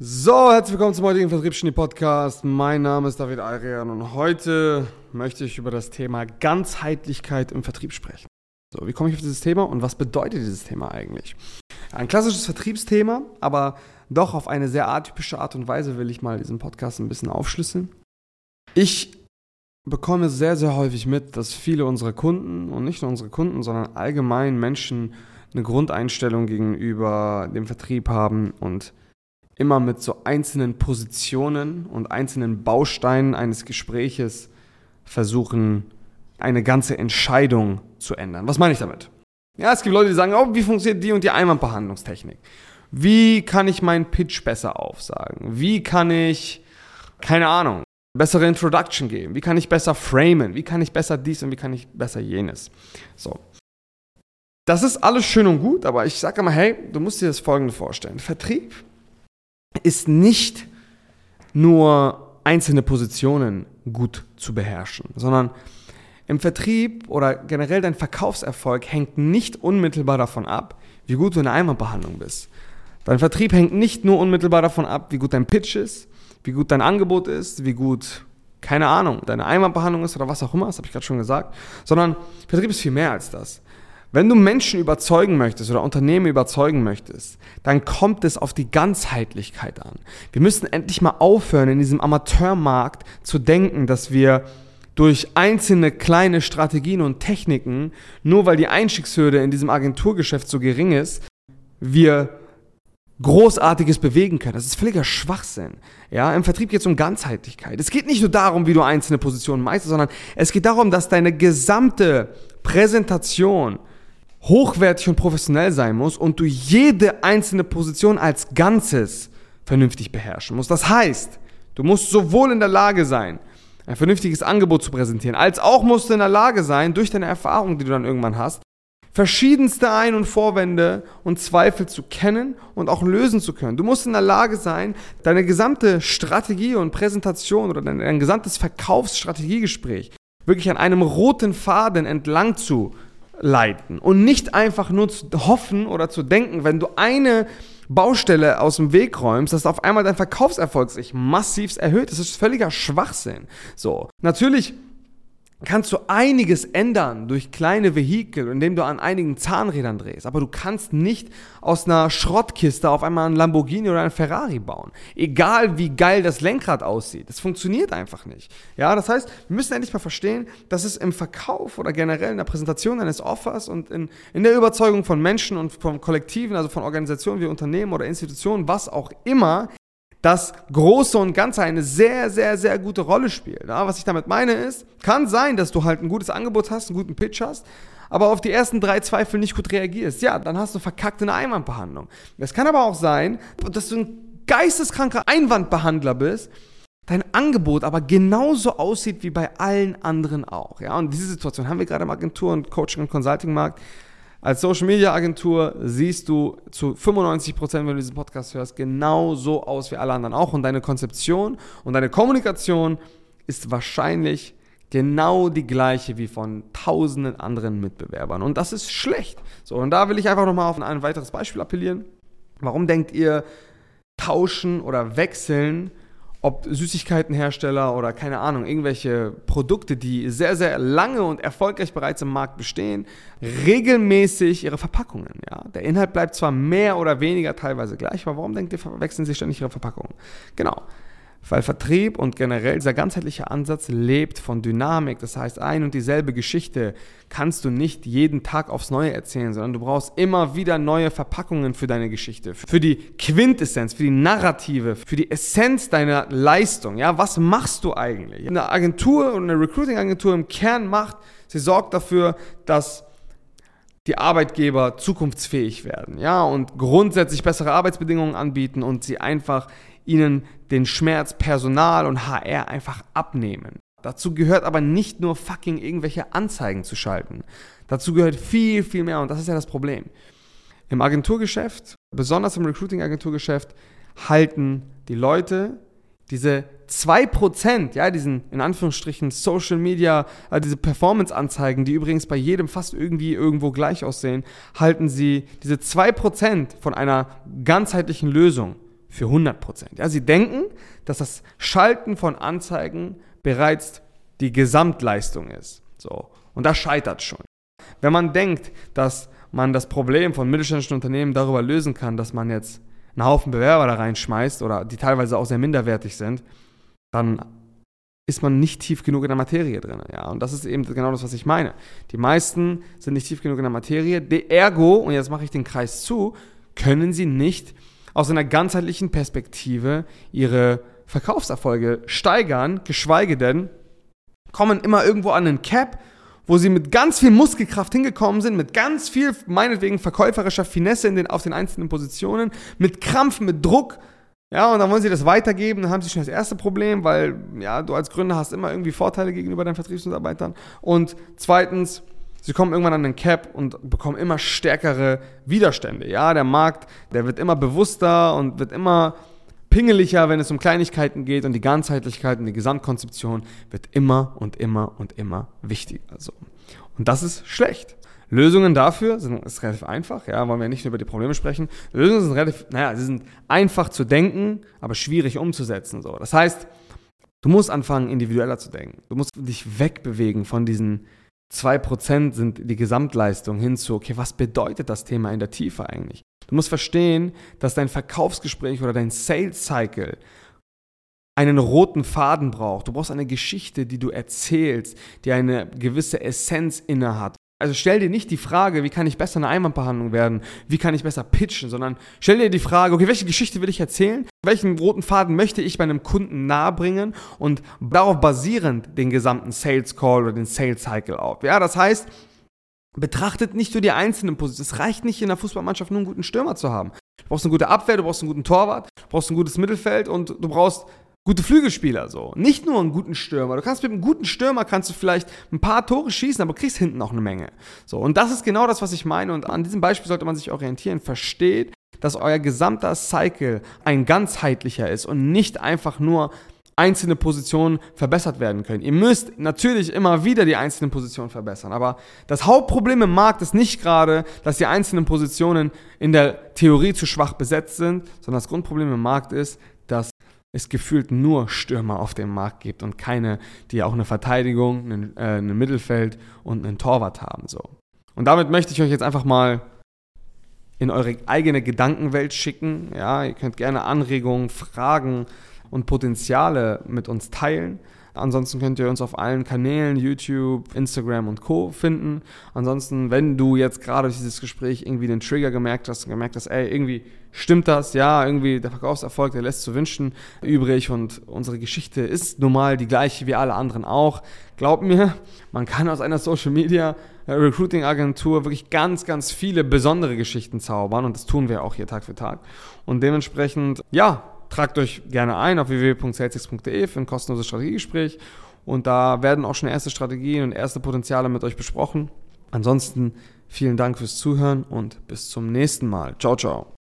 So, herzlich willkommen zum heutigen Vertriebsgenie Podcast. Mein Name ist David Ayrian und heute möchte ich über das Thema Ganzheitlichkeit im Vertrieb sprechen. So, wie komme ich auf dieses Thema und was bedeutet dieses Thema eigentlich? Ein klassisches Vertriebsthema, aber doch auf eine sehr atypische Art und Weise will ich mal diesen Podcast ein bisschen aufschlüsseln. Ich bekomme sehr, sehr häufig mit, dass viele unserer Kunden und nicht nur unsere Kunden, sondern allgemein Menschen eine Grundeinstellung gegenüber dem Vertrieb haben und immer mit so einzelnen Positionen und einzelnen Bausteinen eines Gespräches versuchen, eine ganze Entscheidung zu ändern. Was meine ich damit? Ja, es gibt Leute, die sagen, oh, wie funktioniert die und die Einwandbehandlungstechnik? Wie kann ich meinen Pitch besser aufsagen? Wie kann ich, keine Ahnung, bessere Introduction geben? Wie kann ich besser framen? Wie kann ich besser dies und wie kann ich besser jenes? So. Das ist alles schön und gut, aber ich sage immer, hey, du musst dir das Folgende vorstellen. Vertrieb ist nicht nur einzelne Positionen gut zu beherrschen, sondern im Vertrieb oder generell dein Verkaufserfolg hängt nicht unmittelbar davon ab, wie gut du in der Einwandbehandlung bist. Dein Vertrieb hängt nicht nur unmittelbar davon ab, wie gut dein Pitch ist, wie gut dein Angebot ist, wie gut, keine Ahnung, deine Einwandbehandlung ist oder was auch immer, das habe ich gerade schon gesagt, sondern Vertrieb ist viel mehr als das. Wenn du Menschen überzeugen möchtest oder Unternehmen überzeugen möchtest, dann kommt es auf die Ganzheitlichkeit an. Wir müssen endlich mal aufhören, in diesem Amateurmarkt zu denken, dass wir durch einzelne kleine Strategien und Techniken, nur weil die Einstiegshürde in diesem Agenturgeschäft so gering ist, wir Großartiges bewegen können. Das ist völliger Schwachsinn. Ja, im Vertrieb geht es um Ganzheitlichkeit. Es geht nicht nur darum, wie du einzelne Positionen meisterst, sondern es geht darum, dass deine gesamte Präsentation hochwertig und professionell sein muss und du jede einzelne Position als Ganzes vernünftig beherrschen musst. Das heißt, du musst sowohl in der Lage sein, ein vernünftiges Angebot zu präsentieren, als auch musst du in der Lage sein, durch deine Erfahrung, die du dann irgendwann hast, verschiedenste Ein- und Vorwände und Zweifel zu kennen und auch lösen zu können. Du musst in der Lage sein, deine gesamte Strategie und Präsentation oder dein, dein gesamtes Verkaufsstrategiegespräch wirklich an einem roten Faden entlang zu leiten und nicht einfach nur zu hoffen oder zu denken, wenn du eine Baustelle aus dem Weg räumst, dass auf einmal dein Verkaufserfolg sich massiv erhöht. Das ist völliger Schwachsinn. So. Natürlich kannst du einiges ändern durch kleine Vehikel, indem du an einigen Zahnrädern drehst. Aber du kannst nicht aus einer Schrottkiste auf einmal ein Lamborghini oder ein Ferrari bauen. Egal wie geil das Lenkrad aussieht. Das funktioniert einfach nicht. Ja, das heißt, wir müssen endlich mal verstehen, dass es im Verkauf oder generell in der Präsentation eines Offers und in, in der Überzeugung von Menschen und von Kollektiven, also von Organisationen wie Unternehmen oder Institutionen, was auch immer, das Große und Ganze eine sehr, sehr, sehr gute Rolle spielt. Ja, was ich damit meine ist, kann sein, dass du halt ein gutes Angebot hast, einen guten Pitch hast, aber auf die ersten drei Zweifel nicht gut reagierst. Ja, dann hast du verkackt in der Einwandbehandlung. Es kann aber auch sein, dass du ein geisteskranker Einwandbehandler bist, dein Angebot aber genauso aussieht wie bei allen anderen auch. Ja, und diese Situation haben wir gerade im Agentur- und Coaching- und Consulting-Markt. Als Social Media Agentur siehst du zu 95 Prozent, wenn du diesen Podcast hörst, genau so aus wie alle anderen auch. Und deine Konzeption und deine Kommunikation ist wahrscheinlich genau die gleiche wie von tausenden anderen Mitbewerbern. Und das ist schlecht. So, und da will ich einfach nochmal auf ein weiteres Beispiel appellieren. Warum denkt ihr, tauschen oder wechseln ob Süßigkeitenhersteller oder keine Ahnung, irgendwelche Produkte, die sehr, sehr lange und erfolgreich bereits im Markt bestehen, regelmäßig ihre Verpackungen. Ja? Der Inhalt bleibt zwar mehr oder weniger teilweise gleich, aber warum denkt ihr, wechseln sie ständig ihre Verpackungen? Genau. Weil Vertrieb und generell dieser ganzheitliche Ansatz lebt von Dynamik. Das heißt, ein und dieselbe Geschichte kannst du nicht jeden Tag aufs Neue erzählen, sondern du brauchst immer wieder neue Verpackungen für deine Geschichte, für die Quintessenz, für die Narrative, für die Essenz deiner Leistung. Ja, was machst du eigentlich? Eine Agentur und eine Recruiting-Agentur im Kern macht, sie sorgt dafür, dass die Arbeitgeber zukunftsfähig werden, ja, und grundsätzlich bessere Arbeitsbedingungen anbieten und sie einfach ihnen den Schmerz Personal und HR einfach abnehmen. Dazu gehört aber nicht nur fucking irgendwelche Anzeigen zu schalten. Dazu gehört viel, viel mehr und das ist ja das Problem. Im Agenturgeschäft, besonders im Recruiting-Agenturgeschäft, halten die Leute diese 2%, ja, diesen in Anführungsstrichen Social Media, äh, diese Performance-Anzeigen, die übrigens bei jedem fast irgendwie irgendwo gleich aussehen, halten sie diese 2% von einer ganzheitlichen Lösung für 100%. Ja, sie denken, dass das Schalten von Anzeigen bereits die Gesamtleistung ist. So. Und das scheitert schon. Wenn man denkt, dass man das Problem von mittelständischen Unternehmen darüber lösen kann, dass man jetzt einen Haufen Bewerber da reinschmeißt oder die teilweise auch sehr minderwertig sind, dann ist man nicht tief genug in der Materie drin. Ja? Und das ist eben genau das, was ich meine. Die meisten sind nicht tief genug in der Materie. De ergo, und jetzt mache ich den Kreis zu, können sie nicht aus einer ganzheitlichen Perspektive ihre Verkaufserfolge steigern, geschweige denn kommen immer irgendwo an einen Cap, wo sie mit ganz viel Muskelkraft hingekommen sind, mit ganz viel, meinetwegen, verkäuferischer Finesse in den, auf den einzelnen Positionen, mit Krampf, mit Druck. Ja, und dann wollen sie das weitergeben, dann haben sie schon das erste Problem, weil, ja, du als Gründer hast immer irgendwie Vorteile gegenüber deinen Vertriebsmitarbeitern. Und zweitens, sie kommen irgendwann an den Cap und bekommen immer stärkere Widerstände. Ja, der Markt, der wird immer bewusster und wird immer pingeliger, wenn es um Kleinigkeiten geht und die Ganzheitlichkeit und die Gesamtkonzeption wird immer und immer und immer wichtiger. Also. Und das ist schlecht. Lösungen dafür sind ist relativ einfach, ja, wollen wir nicht nur über die Probleme sprechen. Lösungen sind relativ, naja, sie sind einfach zu denken, aber schwierig umzusetzen. So. Das heißt, du musst anfangen, individueller zu denken. Du musst dich wegbewegen von diesen 2% sind die Gesamtleistung hin zu, okay, was bedeutet das Thema in der Tiefe eigentlich? Du musst verstehen, dass dein Verkaufsgespräch oder dein Sales Cycle einen roten Faden braucht. Du brauchst eine Geschichte, die du erzählst, die eine gewisse Essenz innehat. Also stell dir nicht die Frage, wie kann ich besser eine Einwandbehandlung werden, wie kann ich besser pitchen, sondern stell dir die Frage, okay, welche Geschichte will ich erzählen, welchen roten Faden möchte ich bei einem Kunden nahebringen und darauf basierend den gesamten Sales Call oder den Sales Cycle auf. Ja, das heißt, betrachtet nicht nur die einzelnen Positionen. Es reicht nicht in der Fußballmannschaft nur einen guten Stürmer zu haben. Du brauchst eine gute Abwehr, du brauchst einen guten Torwart, du brauchst ein gutes Mittelfeld und du brauchst gute Flügelspieler so. Nicht nur einen guten Stürmer. Du kannst mit einem guten Stürmer kannst du vielleicht ein paar Tore schießen, aber kriegst hinten auch eine Menge. So und das ist genau das, was ich meine und an diesem Beispiel sollte man sich orientieren. Versteht, dass euer gesamter Cycle ein ganzheitlicher ist und nicht einfach nur einzelne Positionen verbessert werden können. Ihr müsst natürlich immer wieder die einzelnen Positionen verbessern, aber das Hauptproblem im Markt ist nicht gerade, dass die einzelnen Positionen in der Theorie zu schwach besetzt sind, sondern das Grundproblem im Markt ist, es gefühlt nur Stürmer auf dem Markt gibt und keine, die auch eine Verteidigung, ein, äh, ein Mittelfeld und einen Torwart haben. So. Und damit möchte ich euch jetzt einfach mal in eure eigene Gedankenwelt schicken. Ja, ihr könnt gerne Anregungen, Fragen, und Potenziale mit uns teilen. Ansonsten könnt ihr uns auf allen Kanälen, YouTube, Instagram und Co. finden. Ansonsten, wenn du jetzt gerade durch dieses Gespräch irgendwie den Trigger gemerkt hast, gemerkt hast, ey, irgendwie stimmt das, ja, irgendwie der Verkaufserfolg, der lässt zu wünschen übrig und unsere Geschichte ist normal die gleiche wie alle anderen auch. Glaub mir, man kann aus einer Social Media Recruiting Agentur wirklich ganz, ganz viele besondere Geschichten zaubern und das tun wir auch hier Tag für Tag. Und dementsprechend, ja, tragt euch gerne ein auf www.salesx.de für ein kostenloses Strategiegespräch und da werden auch schon erste Strategien und erste Potenziale mit euch besprochen. Ansonsten vielen Dank fürs Zuhören und bis zum nächsten Mal. Ciao, ciao.